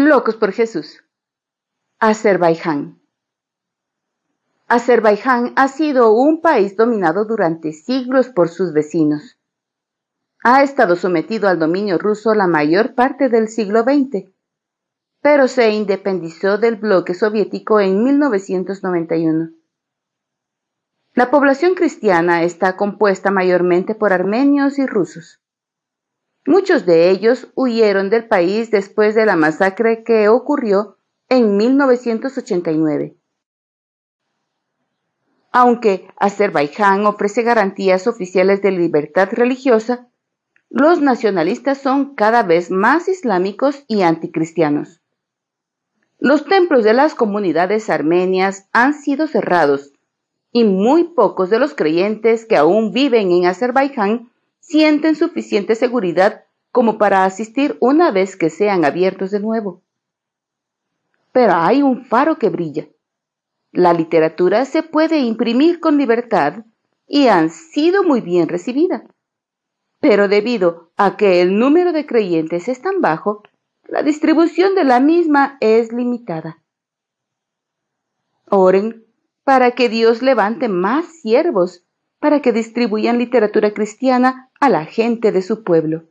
Locos por Jesús. Azerbaiyán. Azerbaiyán ha sido un país dominado durante siglos por sus vecinos. Ha estado sometido al dominio ruso la mayor parte del siglo XX, pero se independizó del bloque soviético en 1991. La población cristiana está compuesta mayormente por armenios y rusos. Muchos de ellos huyeron del país después de la masacre que ocurrió en 1989. Aunque Azerbaiyán ofrece garantías oficiales de libertad religiosa, los nacionalistas son cada vez más islámicos y anticristianos. Los templos de las comunidades armenias han sido cerrados y muy pocos de los creyentes que aún viven en Azerbaiyán sienten suficiente seguridad como para asistir una vez que sean abiertos de nuevo. Pero hay un faro que brilla. La literatura se puede imprimir con libertad y han sido muy bien recibida. Pero debido a que el número de creyentes es tan bajo, la distribución de la misma es limitada. Oren para que Dios levante más siervos para que distribuyan literatura cristiana a la gente de su pueblo.